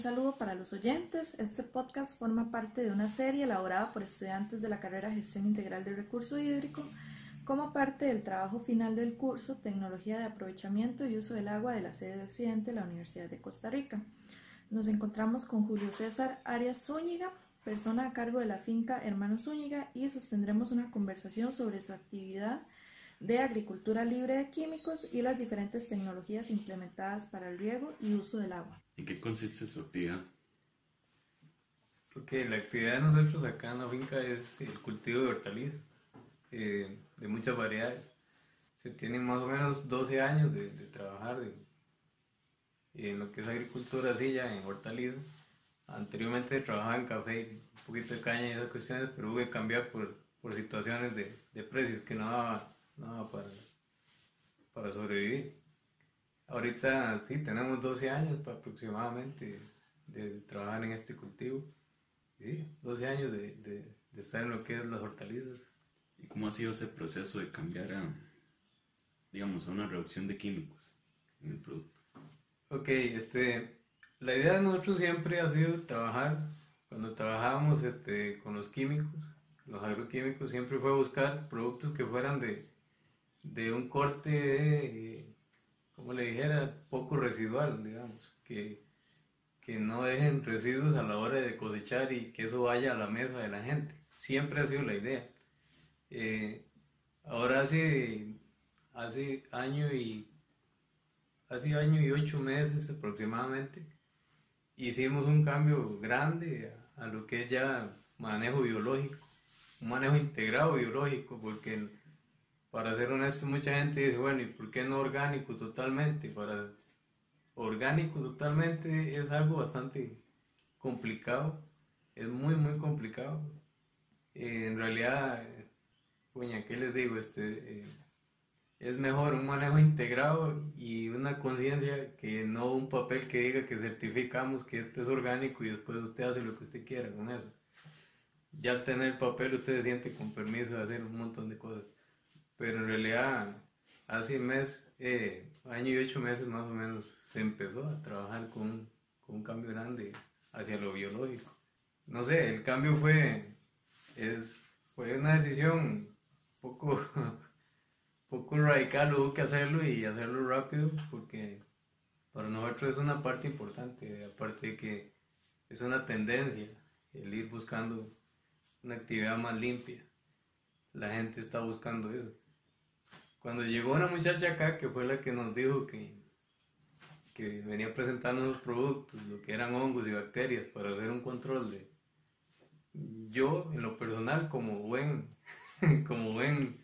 saludo para los oyentes. Este podcast forma parte de una serie elaborada por estudiantes de la carrera Gestión Integral del Recurso Hídrico como parte del trabajo final del curso Tecnología de Aprovechamiento y Uso del Agua de la sede de Occidente de la Universidad de Costa Rica. Nos encontramos con Julio César Arias Zúñiga, persona a cargo de la finca Hermano Zúñiga, y sostendremos una conversación sobre su actividad de agricultura libre de químicos y las diferentes tecnologías implementadas para el riego y uso del agua. ¿En qué consiste su actividad? Porque la actividad de nosotros acá en la finca es el cultivo de hortalizas, eh, de muchas variedades. Se tienen más o menos 12 años de, trabajar en lo que es agricultura así en hortalizas. Anteriormente trabajaba en café, un poquito de caña y esas cuestiones, pero hubo que cambiar por, por situaciones de, de, precios que no daba, no para, para sobrevivir. Ahorita sí, tenemos 12 años aproximadamente de, trabajar en este cultivo. Sí, 12 años de, de, estar en lo que es las hortalizas. ¿Y cómo ha sido ese proceso de cambiar a, digamos, a una reducción de químicos en el producto? Ok, este, la idea de nosotros siempre ha sido trabajar, cuando trabajábamos este, con los químicos, los agroquímicos, siempre fue buscar productos que fueran de, de un corte de, como le dijera, poco residual, digamos, que, que no dejen residuos a la hora de cosechar y que eso vaya a la mesa de la gente. Siempre ha sido la idea. Eh, ahora hace, hace año y hace año y ocho meses aproximadamente hicimos un cambio grande a, a lo que es ya manejo biológico, un manejo integrado biológico, porque para ser honesto, mucha gente dice, bueno, ¿y por qué no orgánico totalmente? Para orgánico totalmente es algo bastante complicado, es muy, muy complicado. Eh, en realidad, coña, ¿qué les digo? Este, eh, es mejor un manejo integrado y una conciencia que no un papel que diga que certificamos que este es orgánico y después usted hace lo que usted quiera con eso. Ya al tener el papel usted se siente con permiso de hacer un montón de cosas pero en realidad hace un mes, eh, año y ocho meses más o menos, se empezó a trabajar con, con, un cambio grande hacia lo biológico. No sé, el cambio fue, es, fue una decisión poco, poco radical, hubo que hacerlo y hacerlo rápido porque para nosotros es una parte importante, aparte de que es una tendencia el ir buscando una actividad más limpia. La gente está buscando eso. Cuando llegó una muchacha acá, que fue la que nos dijo que, que venía presentando los productos, lo que eran hongos y bacterias, para hacer un control de... Yo, en lo personal, como buen, como buen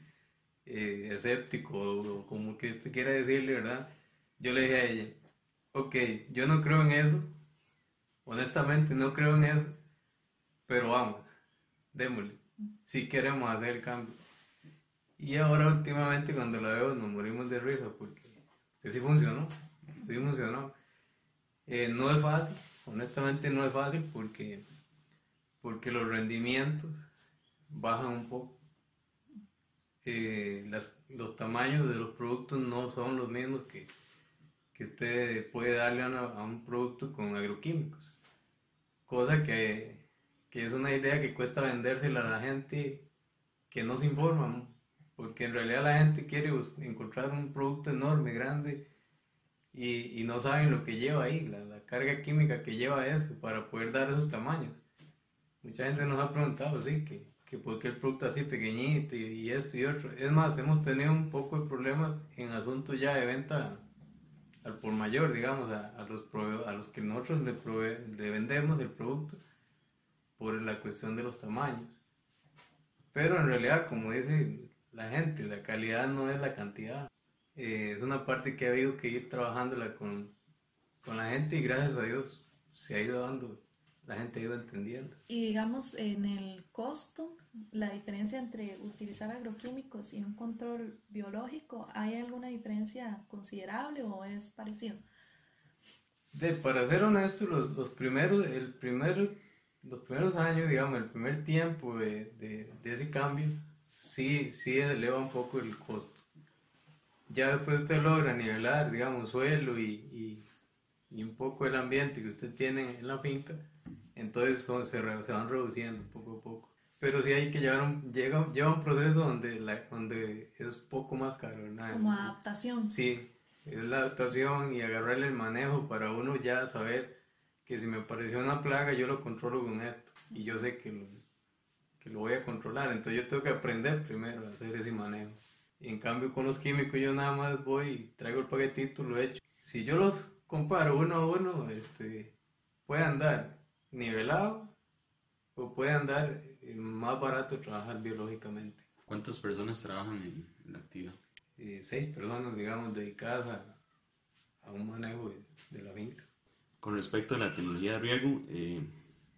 eh, escéptico, o como que usted quiera decirle, ¿verdad? Yo le dije a ella, ok, yo no creo en eso, honestamente no creo en eso, pero vamos, démosle, si queremos hacer el cambio. Y ahora últimamente cuando la veo nos morimos de risa porque, sí funcionó, sí funcionó. Eh, no es fácil, honestamente no es fácil porque, porque los rendimientos bajan un poco. Eh, los tamaños de los productos no son los mismos que, que usted puede darle a, un producto con agroquímicos. Cosa que, que, es una idea que cuesta vendérsela a la gente que no se informa porque en realidad la gente quiere encontrar un producto enorme, grande, y, y no saben lo que lleva ahí, la, la, carga química que lleva eso para poder dar esos tamaños. Mucha gente nos ha preguntado, sí, que, que por qué el producto así pequeñito y, esto y otro. Es más, hemos tenido un poco de problemas en asuntos ya de venta al por mayor, digamos, a, a los, a los que nosotros le, le vendemos el producto por la cuestión de los tamaños. Pero en realidad, como dice la gente, la calidad no es la cantidad. Eh, es una parte que ha habido que ir trabajándola con, con la gente y gracias a Dios se ha ido dando, la gente ha ido entendiendo. Y digamos, en el costo, la diferencia entre utilizar agroquímicos y un control biológico, ¿hay alguna diferencia considerable o es parecido? De, para ser honesto, los, los, primeros, el primer, los primeros años, digamos, el primer tiempo de, de, de ese cambio, sí, sí eleva un poco el costo. Ya después usted logra nivelar, digamos, suelo y, y un poco el ambiente que usted tiene en la finca, entonces son, se, se, van reduciendo poco a poco. Pero sí hay que llevar un, llega, lleva un proceso donde, la, donde es poco más caro. Como adaptación. Sí, es la adaptación y agarrarle el manejo para uno ya saber que si me apareció una plaga yo lo controlo con esto y yo sé que lo, que lo voy a controlar. Entonces yo tengo que aprender primero a hacer ese manejo. Y en cambio con los químicos yo nada más voy, traigo el paquetito, lo echo. Si yo los comparo uno a uno, este, puede andar nivelado o puede andar más barato trabajar biológicamente. ¿Cuántas personas trabajan en, la actividad? Eh, seis personas, digamos, dedicadas a, a un manejo de, la finca. Con respecto a la tecnología de riego, eh,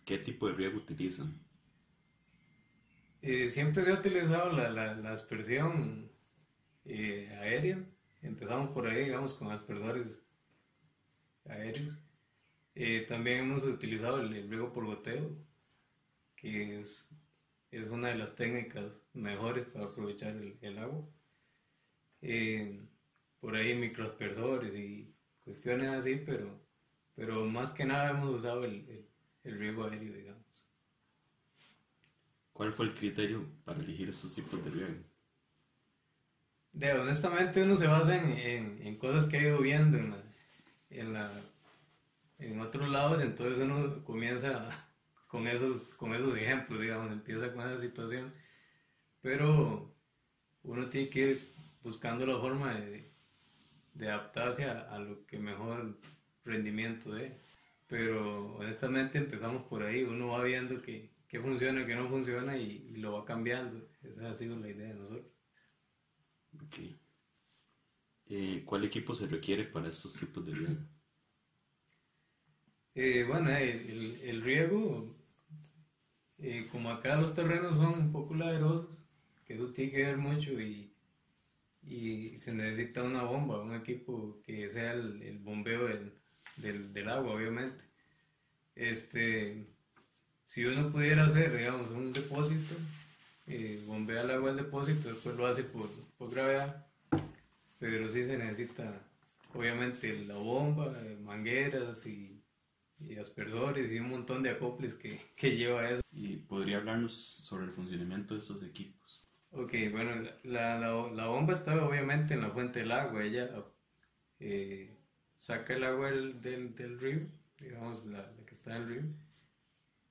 ¿qué tipo de riego utilizan? Eh, siempre se ha utilizado la, la, aspersión aérea. Empezamos por ahí, digamos, con aspersores aéreos. también hemos utilizado el, el riego por goteo, que es, es una de las técnicas mejores para aprovechar el, agua. Eh, por ahí microaspersores y cuestiones así, pero, pero más que nada hemos usado el, el, riego aéreo, digamos. ¿Cuál fue el criterio para elegir estos tipos de riego? De, honestamente uno se basa en, en, cosas que ha ido viendo en, en, la, en otros lados, entonces uno comienza a con esos, con esos ejemplos, digamos, empieza con esa situación, pero uno tiene que ir buscando la forma de, de adaptarse a, lo que mejor rendimiento dé. Pero honestamente empezamos por ahí, uno va viendo que, que funciona, que no funciona y, lo va cambiando. Esa ha sido la idea de nosotros. Okay. Eh, ¿Cuál equipo se requiere para estos tipos de riego? Eh, bueno, el, el, riego eh, como acá los terrenos son un poco laderosos, que eso tiene que ver mucho y, y se necesita una bomba, un equipo que sea el, el bombeo del, del, del, agua, obviamente. Este, si uno pudiera hacer, digamos, un depósito, eh, bombea el agua al depósito, después lo hace por, por gravedad, pero sí se necesita, obviamente, la bomba, mangueras y y aspersores y un montón de acoples que, que lleva eso. ¿Y podría hablarnos sobre el funcionamiento de estos equipos? Ok, bueno, la, la, la bomba está obviamente en la fuente del agua, ella eh, saca el agua del, del, del río, digamos la, que está en el río,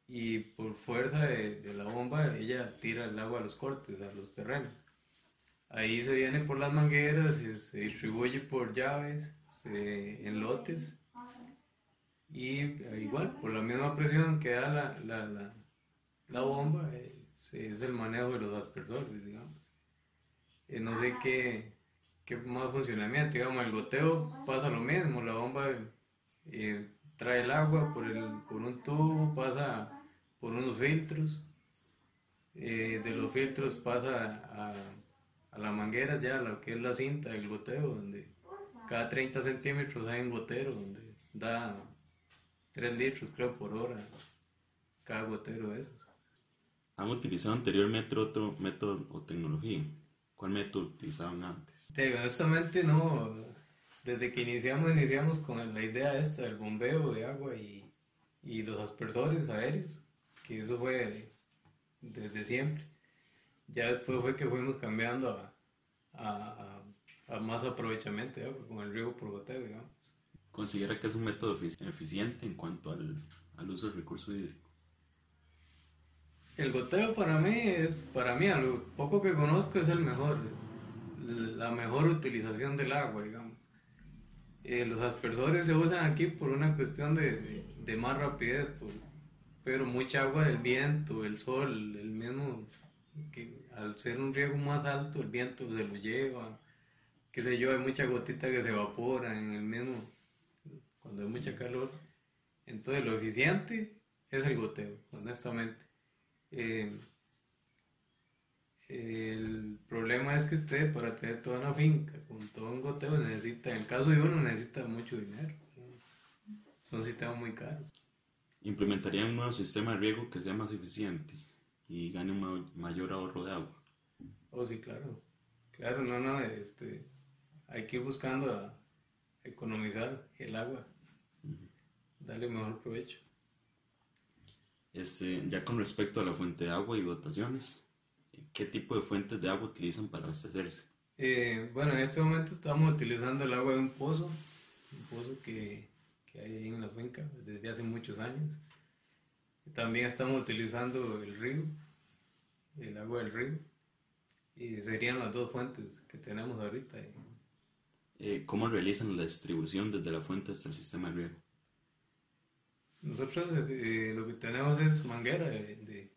y por fuerza de, de, la bomba ella tira el agua a los cortes, a los terrenos. Ahí se viene por las mangueras, se, se distribuye por llaves, en lotes y eh, igual, por la misma presión que da la, la, la, la bomba, eh, es el manejo de los aspersores, digamos. Eh, no sé qué, qué, más funcionamiento, digamos, el goteo pasa lo mismo, la bomba trae el agua por, el, por un tubo, pasa por unos filtros, de los filtros pasa a, a la manguera ya, lo que es la cinta del goteo, donde cada 30 centímetros hay un gotero, donde da 3 litros creo por hora cada gotero de esos. ¿Han utilizado anteriormente otro método o tecnología? ¿Cuál método utilizaban antes? honestamente no. Desde que iniciamos, iniciamos con la idea esta del bombeo de agua y, y los aspersores aéreos, que eso fue desde siempre. Ya después fue que fuimos cambiando a, a, a, más aprovechamiento agua, con el riego por goteo, digamos considera que es un método eficiente en cuanto al, al uso del recurso hídrico? El goteo para mí es, para mí, a lo poco que conozco, es el mejor, la mejor utilización del agua, digamos. Eh, los aspersores se usan aquí por una cuestión de, de, más rapidez, pero mucha agua del viento, el sol, el mismo, que al ser un riego más alto, el viento se lo lleva, qué sé yo, hay mucha gotita que se evapora en el mismo cuando hay mucha calor. Entonces lo eficiente es el goteo, honestamente. Eh, el problema es que usted para tener toda una finca con todo un goteo necesita, en el caso de uno necesita mucho dinero. Son sistemas muy caros. Implementaría un nuevo sistema de riego que sea más eficiente y gane un mayor ahorro de agua. Oh, sí, claro. Claro, no, no, este, hay que ir buscando a economizar el agua. Darle mejor provecho. Este, ya con respecto a la fuente de agua y dotaciones, ¿qué tipo de fuentes de agua utilizan para abastecerse? Eh, bueno, en este momento estamos utilizando el agua de un pozo, un pozo que, que hay ahí en la finca desde hace muchos años. También estamos utilizando el río, el agua del río, y serían las dos fuentes que tenemos ahorita. Eh, ¿Cómo realizan la distribución desde la fuente hasta el sistema de riego? Nosotros eh, lo que tenemos es manguera de, de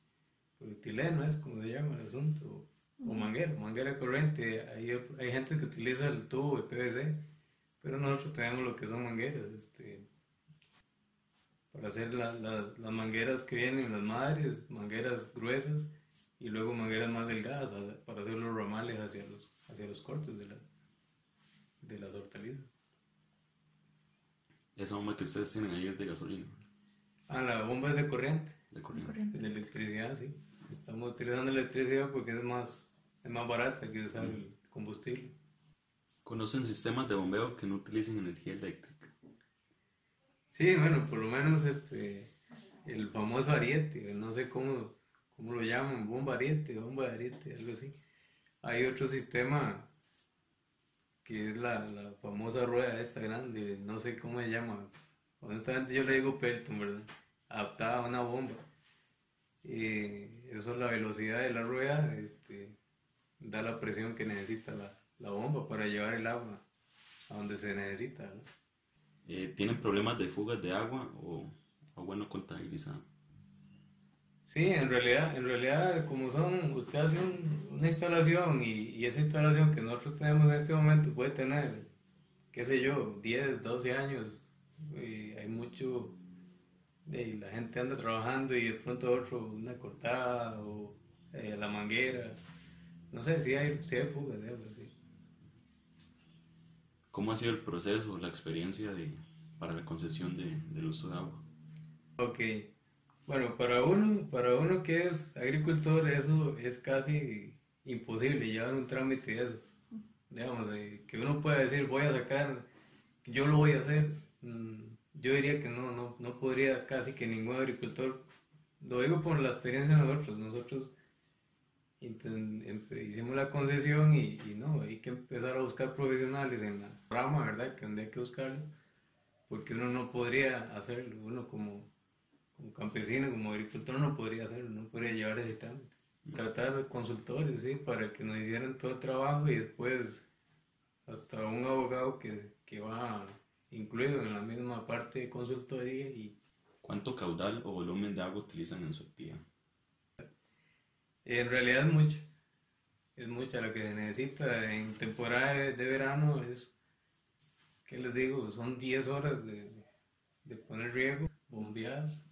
polietileno, es como se llama el asunto, o manguera, manguera corriente. Hay, hay gente que utiliza el tubo de PVC, pero nosotros tenemos lo que son mangueras, este, para hacer la, las, las mangueras que vienen, las madres, mangueras gruesas, y luego mangueras más delgadas para hacer los ramales hacia los, hacia los cortes de las, de las hortalizas. Esa bomba que ustedes tienen ahí es de gasolina. Ah, la bomba es de corriente. De corriente. De electricidad, sí. Estamos utilizando electricidad porque es más, es más barata que usar el combustible. ¿Conocen sistemas de bombeo que no utilicen energía eléctrica? Sí, bueno, por lo menos este, el famoso ariete, no sé cómo, cómo lo llaman, bomba ariete, bomba ariete, algo así. Hay otro sistema que es la, la famosa rueda esta grande, no sé cómo se llama. Honestamente yo le digo Pelton, ¿verdad? Adaptada a una bomba. Y eso es la velocidad de la rueda, este, da la presión que necesita la, la bomba para llevar el agua a donde se necesita. ¿no? Eh, ¿Tienen problemas de fugas de agua o agua no contabilizada? Sí, en realidad, en realidad como son, usted hace un- una instalación y, y esa instalación que nosotros tenemos en este momento puede tener, qué sé yo, 10, 12 años, y hay mucho, y la gente anda trabajando y de pronto otro, una cortada o eh, la manguera, no sé, si hay, sí hay fugas de agua. ¿Cómo ha sido el proceso, la experiencia de, para la concesión de, del uso de agua? Ok, bueno, para uno, para uno que es agricultor, eso es casi imposible llevar un trámite de eso. Digamos, de que uno pueda decir, voy a sacar, yo lo voy a hacer. mm, Yo diría que no, no, no podría casi que ningún agricultor, lo digo por la experiencia de nosotros, nosotros inten- empe- hicimos la concesión y, y no, hay que empezar a buscar profesionales en la rama, ¿verdad? Que donde hay que buscarlo, porque uno no podría hacerlo, uno como como campesino, como agricultor no podría hacerlo, no podría llevar ese trámite. Tratar de consultores, sí, para que nos hicieran todo el trabajo y después hasta un abogado que, que va incluido en la misma parte de consultoría y ¿Cuánto caudal o volumen de agua utilizan en su actividad? En realidad es mucho, es mucha lo que se necesita en temporada de, de verano es, ¿qué les digo? Son 10 horas de, de poner riego, bombeadas.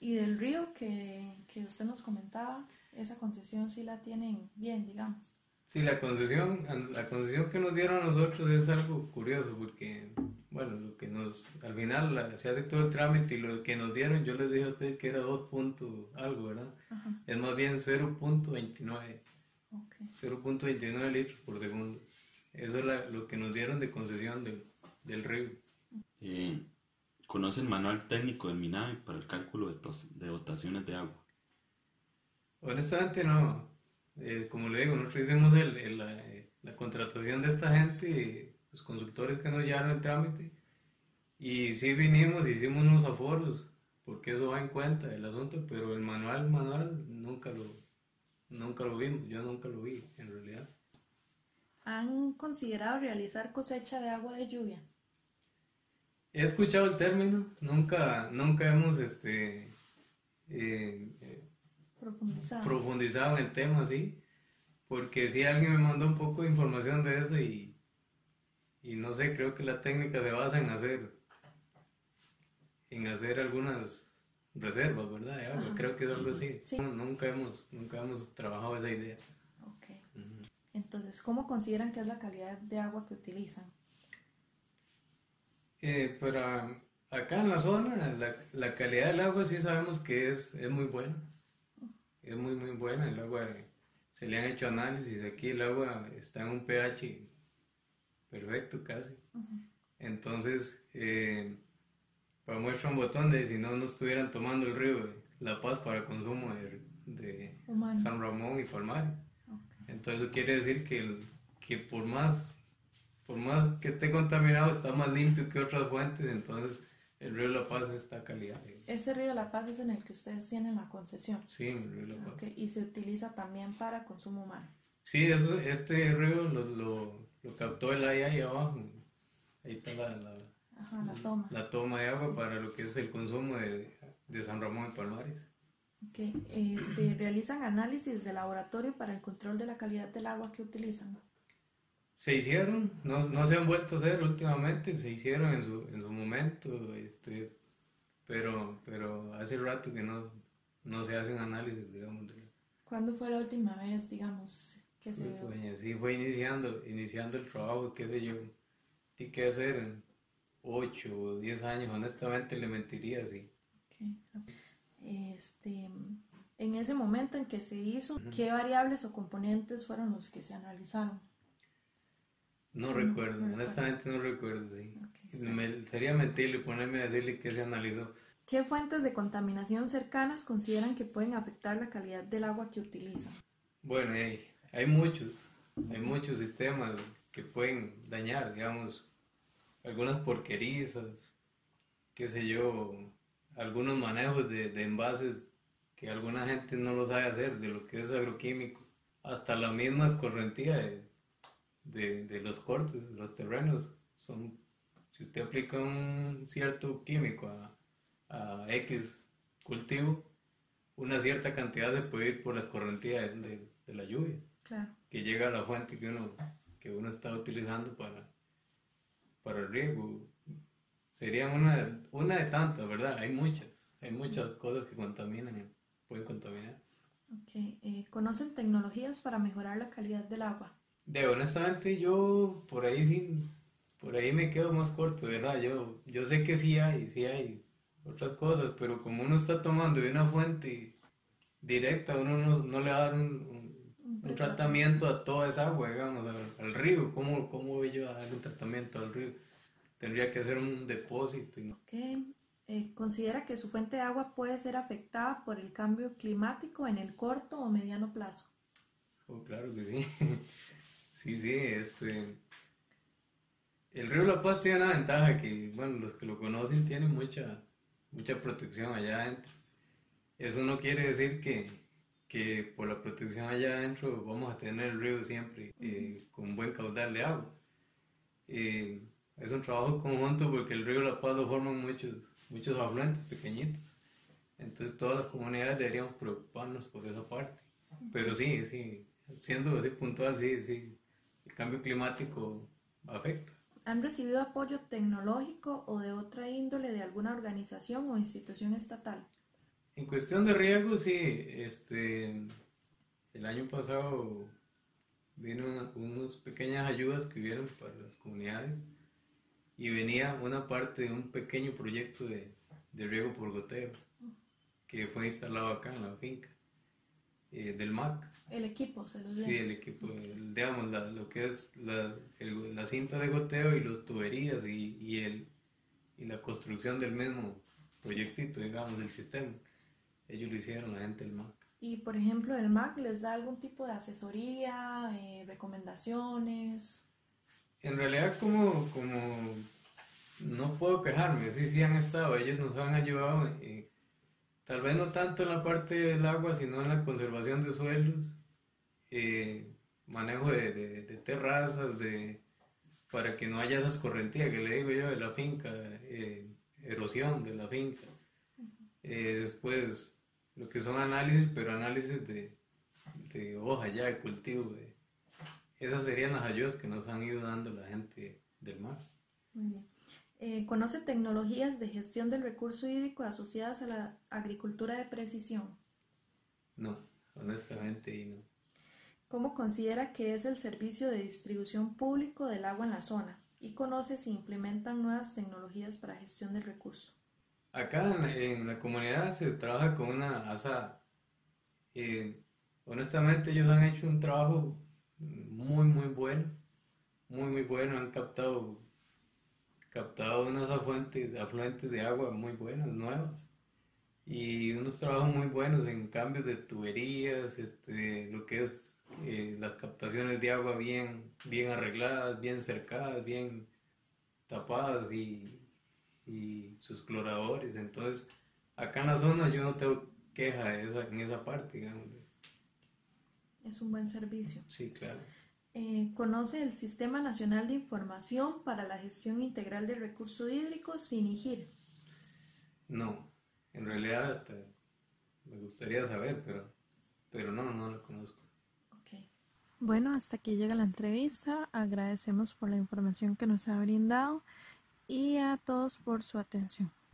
Y del río que, que usted nos comentaba, esa concesión sí la tienen bien, digamos. Sí, la concesión, la concesión que nos dieron a nosotros es algo curioso porque, bueno, lo que nos, al final la- se hace todo el trámite y lo que nos dieron, yo les dije a ustedes que era 2 punto algo, ¿verdad? Ajá, Es más bien 0.29, ok. 0.29 litros por segundo. Eso es la- lo que nos dieron de concesión del, del río. Eh, ¿Conocen el manual técnico del MINAVE para el cálculo de, tos- de dotaciones de agua? Honestamente no. Eh, como le digo, nosotros hicimos el- el- la, la contratación de esta gente, los consultores que nos llevaron el trámite, y sí vinimos, hicimos unos aforos, porque eso va en cuenta del asunto, pero el manual, manual, nunca lo, nunca lo vimos, yo nunca lo vi, en realidad. ¿Han considerado realizar cosecha de agua de lluvia? He escuchado el término, nunca, nunca hemos, este, eh, eh, Profundizado. profundizado en el tema, sí, porque si alguien me mandó un poco de información de eso y, y no sé, creo que la técnica se basa en hacer, en hacer algunas reservas, ¿verdad? De agua, Ajá. creo que es algo así. Sí. No, nunca hemos, nunca hemos trabajado esa idea. Ok. Entonces, ¿cómo consideran que es la calidad de agua que utilizan? Eh, para acá en la zona, la, la calidad del agua sí sabemos que es, es muy buena. Es muy, muy buena. El agua, eh, se le han hecho análisis. Aquí el agua está en un pH perfecto casi. Entonces, eh, para muestra un botón de si no, no estuvieran tomando el río La Paz para consumo de, de San Ramón y Palmares. Entonces eso quiere decir que, el, que por más por más que esté contaminado está más limpio que otras fuentes, entonces el río La Paz está calidad. Ese río La Paz es en el que ustedes tienen la concesión. Sí, el río La Paz. Y se utiliza también para consumo humano. Sí, eso, este río lo, lo, lo captó el AIA ahí abajo. Ahí está la, la, toma. La toma de agua para lo que es el consumo de, de San Ramón y Palmares. Okay. Este, ¿Realizan análisis de laboratorio para el control de la calidad del agua que utilizan? Se hicieron, no, no se han vuelto a hacer últimamente, se hicieron en su, en su momento, este, pero, pero hace rato que no, no se hacen análisis, digamos. ¿Cuándo fue la última vez, digamos, que se Pues, sí, fue iniciando, iniciando el trabajo, qué sé yo, tiene que hacer en 8 o 10 años, honestamente le mentiría, sí. Este, en ese momento en que se hizo, ¿qué variables o componentes fueron los que se analizaron? No, recuerdo, honestamente no recuerdo, sí. Sería mentirle ponerme a decirle que se analizó. ¿Qué fuentes de contaminación cercanas consideran que pueden afectar la calidad del agua que utilizan? Bueno, hay, hay muchos, hay muchos sistemas que pueden dañar, digamos, algunas porquerizas, qué sé yo, algunos manejos de, de envases que alguna gente no lo sabe hacer, de lo que es agroquímico, hasta la misma escorrentía de, de, los cortes, los terrenos, son, si usted aplica un cierto químico a, X cultivo, una cierta cantidad se puede ir por la escorrentía de, la lluvia, que llega a la fuente que uno, que uno está utilizando para, para el riego. Sería una, una de tantas, ¿verdad? Hay muchas, hay muchas cosas que contaminan, pueden contaminar. Okay. Eh, ¿Conocen tecnologías para mejorar la calidad del agua? De honestamente yo por ahí sí, por ahí me quedo más corto, ¿verdad? Yo, yo sé que sí hay, sí hay otras cosas, pero como uno está tomando de una fuente directa, uno no, le va a dar un, tratamiento a toda esa agua, digamos, al, río. ¿Cómo, ¿Cómo voy yo a dar un tratamiento al río? Tendría que hacer un depósito. Ok. Eh, ¿Considera que su fuente de agua puede ser afectada por el cambio climático en el corto o mediano plazo? Oh, claro que sí. Sí, sí, este... El río La Paz tiene una ventaja que, bueno, los que lo conocen tienen mucha, mucha protección allá adentro. Eso no quiere decir que, que por la protección allá adentro vamos a tener el río siempre eh, con buen caudal de agua. Eh, es un trabajo conjunto porque el río La Paz lo forman muchos, muchos afluentes pequeñitos. Entonces todas las comunidades deberíamos preocuparnos por esa parte. Pero sí, sí, siendo así puntual, sí, sí, el cambio climático afecta. ¿Han recibido apoyo tecnológico o de otra índole de alguna organización o institución estatal? En cuestión de riesgo, sí. Este, el año pasado vino unas pequeñas ayudas que hubieron para las comunidades y venía una parte de un pequeño proyecto de, de riego por goteo que fue instalado acá en la finca. Eh, del MAC. El equipo, se los Sí, el equipo, digamos, lo que es la, la, cinta de goteo y los tuberías y, y, el, y la construcción del mismo proyectito, digamos, del sistema. Ellos lo hicieron, la gente del MAC. Y, por ejemplo, el MAC les da algún tipo de asesoría, eh, recomendaciones. En realidad, como, como no puedo quejarme, sí, sí han estado, ellos nos han ayudado. Eh, Tal vez no tanto en la parte del agua, sino en la conservación de suelos, eh, manejo de, terrazas, de, para que no haya esa escorrentía que le digo yo de la finca, eh, erosión de la finca. Eh, después, lo que son análisis, pero análisis de, de hoja ya, de cultivo. esas serían las ayudas que nos han ido dando la gente del mar. Muy bien. Eh, ¿Conoce tecnologías de gestión del recurso hídrico asociadas a la agricultura de precisión? No, honestamente no. ¿Cómo considera que es el servicio de distribución público del agua en la zona? ¿Y conoce si implementan nuevas tecnologías para gestión del recurso? Acá en, la comunidad se trabaja con una asada. Eh, honestamente ellos han hecho un trabajo muy muy bueno, muy muy bueno, han captado captado unas afluentes, afluentes de agua muy buenas, nuevas. Y unos trabajos muy buenos en cambios de tuberías, este, lo que es eh, las captaciones de agua bien, bien arregladas, bien cercadas, bien tapadas y, y sus cloradores. Entonces, acá en la zona yo no tengo queja en esa parte, digamos. Es un buen servicio. Sí, claro. Eh, ¿Conoce el Sistema Nacional de Información para la Gestión Integral de Recursos Hídricos, SINIGIR? No, en realidad me gustaría saber, pero, pero no, no lo conozco. Okay. Bueno, hasta aquí llega la entrevista. Agradecemos por la información que nos ha brindado y a todos por su atención.